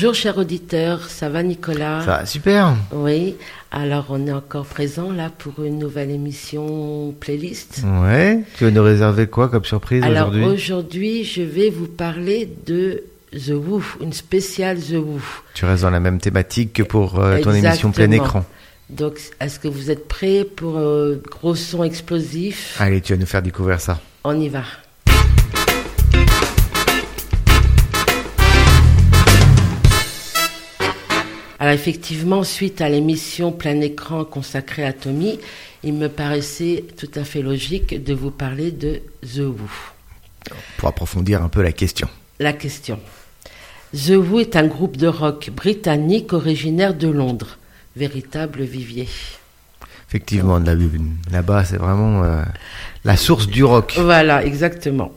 Bonjour cher auditeur, ça va Nicolas? Ça va super. Oui, alors on est encore présent là pour une nouvelle émission playlist. Ouais, tu vas nous réserver quoi comme surprise Alors aujourd'hui? aujourd'hui je vais vous parler de The Woo, une spéciale The Woo. Tu restes dans la même thématique que pour euh, ton émission plein écran. Donc est-ce que vous êtes prêts pour euh, gros son explosif? Allez, tu vas nous faire découvrir ça. On y va. Alors effectivement, suite à l'émission plein écran consacrée à Tommy, il me paraissait tout à fait logique de vous parler de The Who. Pour approfondir un peu la question. La question. The Who est un groupe de rock britannique originaire de Londres, véritable vivier. Effectivement, là- là-bas, c'est vraiment euh, la source du rock. Voilà, exactement.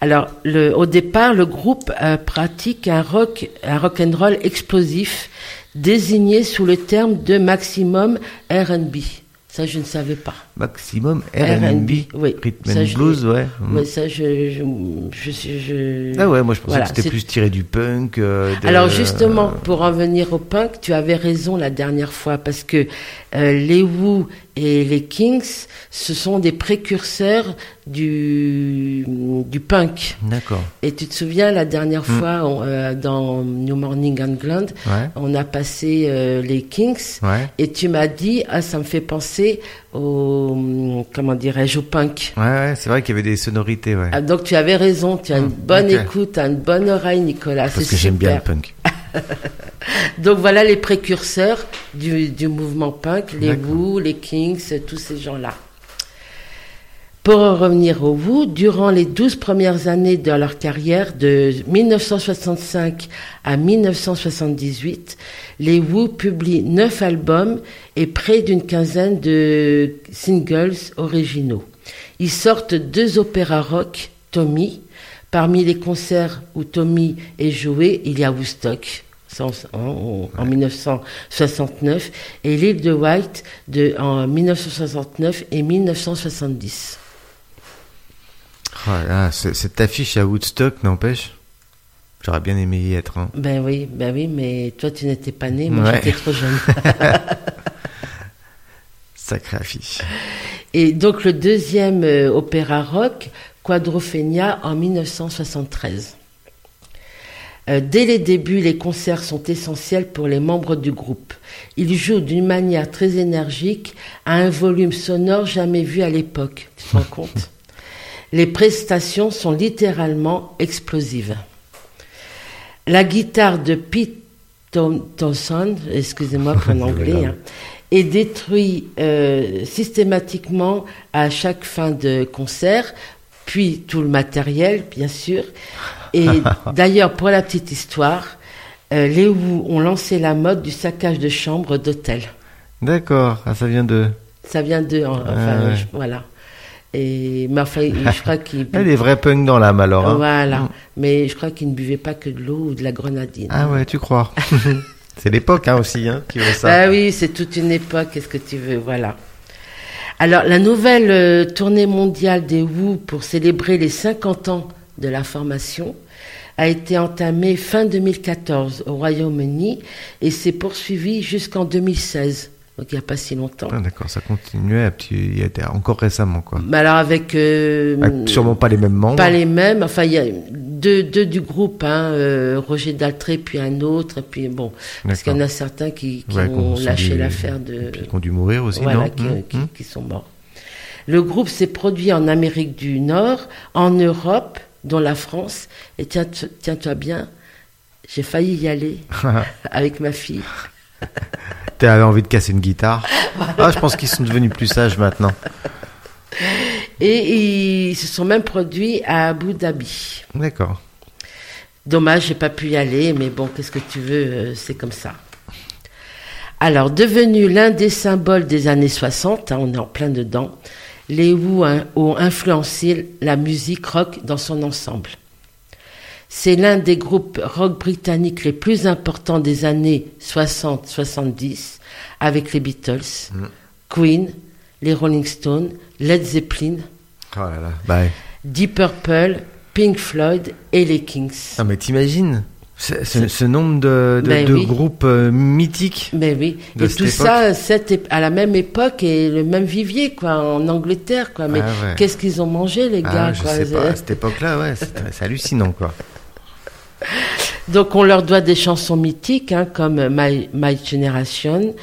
Alors, le, au départ, le groupe euh, pratique un rock, un rock and roll explosif, désigné sous le terme de maximum R&B. Ça, je ne savais pas. Maximum R&B, oui. rhythm Ça, and je blues, ouais. Mm. Mais ça, je, je, je, je- Ah ouais, moi je pensais Voilà, que c'était plus tiré du punk. euh, de- Alors justement, pour en venir au punk, tu avais raison la dernière fois parce que euh, les Who et les Kings, ce sont des précurseurs du, du punk. D'accord. Et tu te souviens, la dernière Mm. fois, on, euh, dans New Morning England, Ouais. on a passé les Kings, Ouais. et tu m'as dit, ah, ça me fait penser au, comment dirais-je, au punk. Ouais, ouais, c'est vrai qu'il y avait des sonorités, ouais. Ah, donc tu avais raison, tu as une Mm, bonne écoute, tu as une bonne oreille, Nicolas. Parce que j'aime bien le punk. Donc voilà les précurseurs du, du mouvement punk, les. Who, les Kings, tous ces gens-là. Pour en revenir aux Who, durant les 12 premières années de leur carrière, de 1965 à 1978, les Who publient 9 albums et près d'une quinzaine de singles originaux. Ils sortent deux opéras rock, Tommy. Parmi les concerts où Tommy est joué, il y a Woodstock ça, en, en- en 1969 et l'île de White de, en 1969 et 1970. Oh là, cette affiche à Woodstock, n'empêche. J'aurais bien aimé y être. hein. Ben oui, ben oui, mais toi tu n'étais pas né, moi Ouais. j'étais trop jeune. Sacrée affiche. Et donc le deuxième euh, opéra rock, Quadrophenia, en 1973. Euh, dès les débuts, les concerts sont essentiels pour les membres du groupe. Ils jouent d'une manière très énergique à un volume sonore jamais vu à l'époque. Tu te rends compte? Les prestations sont littéralement explosives. La guitare de Pete Thom- Thompson, excusez-moi pour l'anglais, hein, est détruit euh, systématiquement à chaque fin de concert, puis tout le matériel, bien sûr. Et d'ailleurs, pour la petite histoire, euh, les Who ont lancé la mode du saccage de chambre d'hôtel. D'accord, ah, ça vient de. Ça vient de, en- enfin, Ah ouais. je- voilà. Et mais enfin, je crois qu'ils Ah, des vrais punks dans l'âme alors. hein. voilà. Mm. Mais je crois qu'ils ne buvaient pas que de l'eau ou de la grenadine. Ah ouais, tu crois. c'est l'époque hein, aussi hein, qui veut ça. Ah oui, c'est toute une époque, qu'est-ce que tu veux, voilà. Alors, la nouvelle euh, tournée mondiale des Who pour célébrer les 50 ans de la formation a été entamée fin 2014 au Royaume-Uni et s'est poursuivie jusqu'en 2016, donc il n'y a pas si longtemps. Ah, D'accord, ça continuait à petit... il y a encore récemment quoi. Mais alors avec... euh, Ah, sûrement pas les mêmes membres. Pas les mêmes, enfin il y a deux, deux du groupe, hein, euh, Roger Daltré puis un autre, et puis bon, parce qu'il y en a certains qui, qui Ouais, ont lâché l'affaire de... Puis qui ont dû mourir aussi, voilà, non qui, Hum, qui- hum. qui sont morts. Le groupe s'est produit en Amérique du Nord, en Europe, dont la France, et tiens- tiens-toi bien, j'ai failli y aller avec ma fille. T'avais envie de casser une guitare. Ah, je pense qu'ils sont devenus plus sages maintenant. Et ils se sont même produits à Abu Dhabi. D'accord. Dommage, j'ai pas pu y aller, mais bon, qu'est-ce que tu veux, euh, c'est comme ça. Alors, devenu l'un des symboles des années 60, hein, on est en plein dedans, les hein, ont influencé la musique rock dans son ensemble. C'est l'un des groupes rock britanniques les plus importants des années 60-70, avec les Beatles, Mm. Queen, les Rolling Stones, Led Zeppelin, Oh là là. Ouais. Deep Purple, Pink Floyd et les Kings. Ah, mais t'imagines Ce, ce- ce nombre de, de- Ben de oui. groupes euh, mythiques. Mais oui, De et tout époque. ça cette à la même époque et le même vivier quoi en Angleterre quoi. Mais Ah ouais. qu'est-ce qu'ils ont mangé les Ah, gars je quoi? sais pas, à cette époque-là, ouais, c'est c'est hallucinant, quoi. Donc on leur doit des chansons mythiques hein, comme My, My Generation,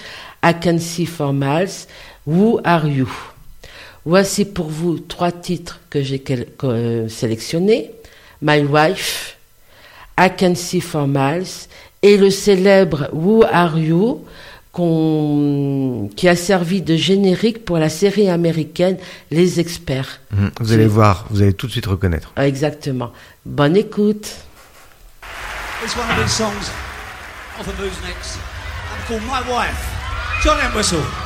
I Can See for Miles, Who Are You? Voici pour vous trois titres que j'ai euh, sélectionnés. My Wife, I Can See for Miles et le célèbre Who Are You qui a servi de générique pour la série américaine Les Experts. Mhm. Vous allez voir, vous allez tout de suite reconnaître. Exactement. Bonne écoute. It's one of these songs off of Who's Next and called My Wife. John Entwistle.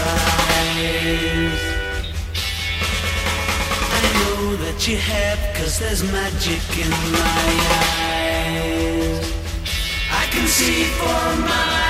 Surprise. I know that you have, cause there's magic in my eyes. I can see for miles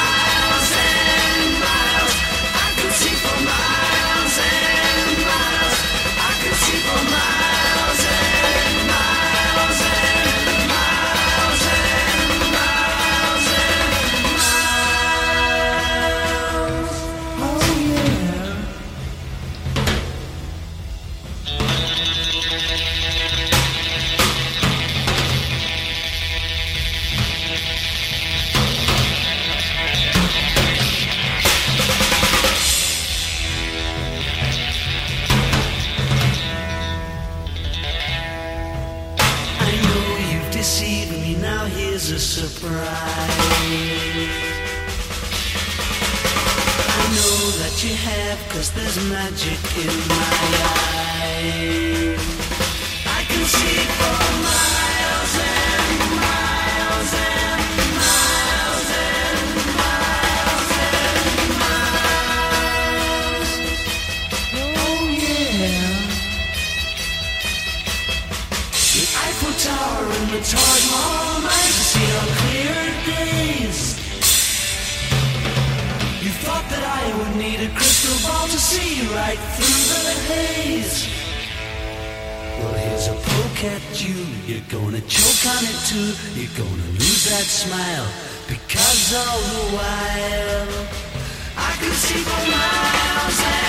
cause there's magic in my eyes. I can see for miles and miles and miles and miles and miles. Oh yeah. The Eiffel Tower and the Taj Mahal see right through the haze. Well, here's a poke at you. You're gonna choke on it too. You're gonna lose that smile because all the while I could see for miles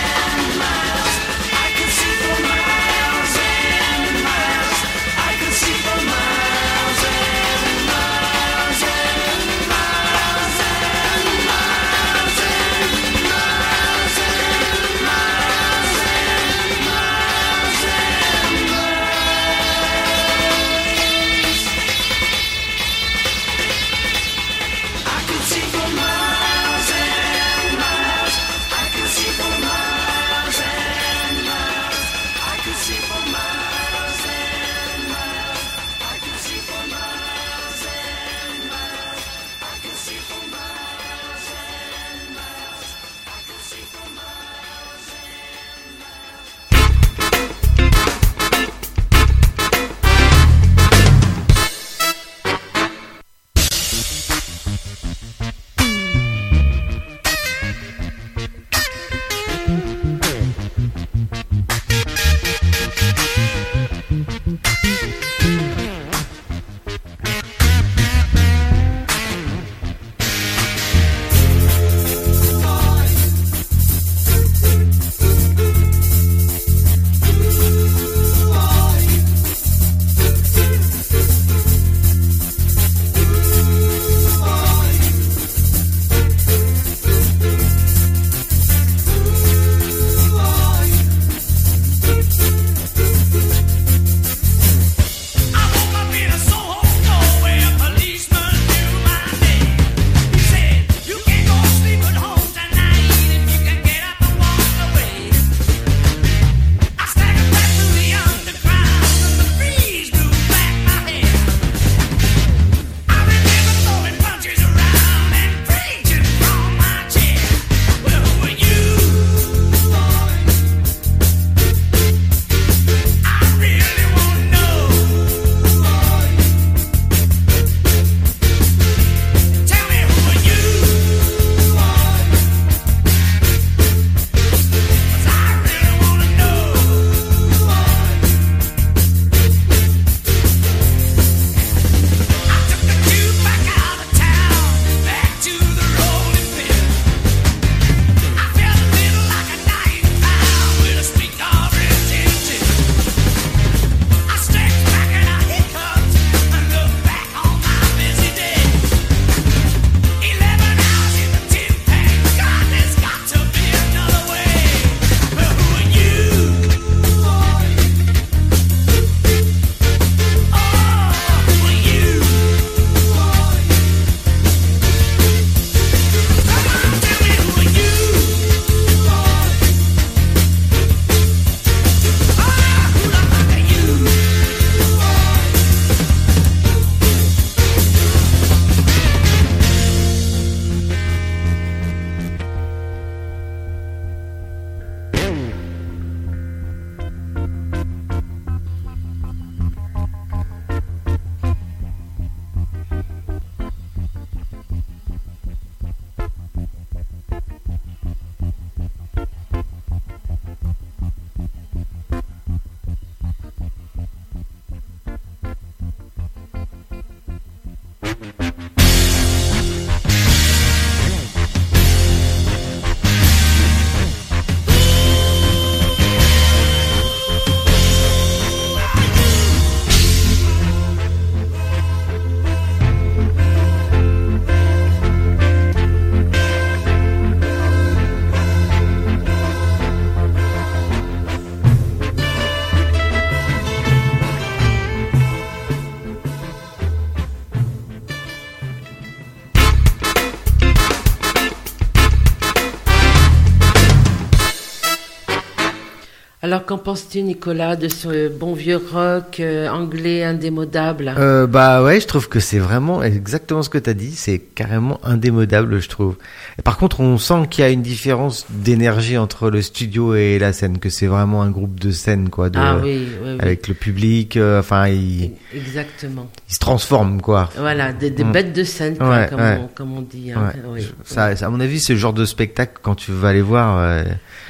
qu'en penses-tu, Nicolas, de ce bon vieux rock euh, anglais indémodable Euh, bah ouais, je trouve que c'est vraiment exactement ce que t'as dit. C'est carrément indémodable, je trouve. Et par contre, on sent qu'il y a une différence d'énergie entre le studio et la scène, que c'est vraiment un groupe de scène, quoi. De, Ah oui, oui, oui. Avec le public, euh, enfin, il, Exactement. Il se transforme, quoi. Voilà, des, des Mm. bêtes de scène, quoi, Ouais, comme, ouais. On, comme on dit. hein. Ouais. Oui. Je- Ça, à mon avis, c'est le genre de spectacle quand tu vas aller voir. euh,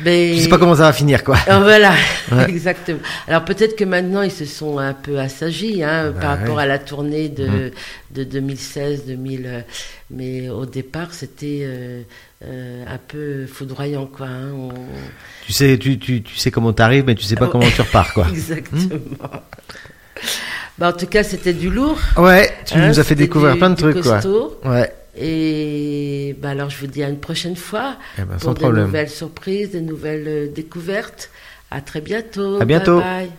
Mais- Je sais pas comment ça va finir, quoi. Ah, voilà, exactement. Alors peut-être que maintenant ils se sont un peu assagis hein, Bah par rapport ouais. à la tournée de, Mhm. de 2016, 2000. euh, Mais au départ c'était euh, euh, un peu foudroyant quoi. hein, on- Tu sais, tu, tu, tu sais comment t'arrives, mais tu sais pas Ah, comment tu repars, quoi. Exactement. Bah, en tout cas c'était du lourd. Ouais, tu hein, nous as fait découvrir du- plein de trucs, quoi. Ouais. Et bah alors je vous dis à une prochaine fois Eh ben, pour sans de problème. nouvelles surprises, de nouvelles euh, découvertes. À très bientôt. À bientôt. Bye bye.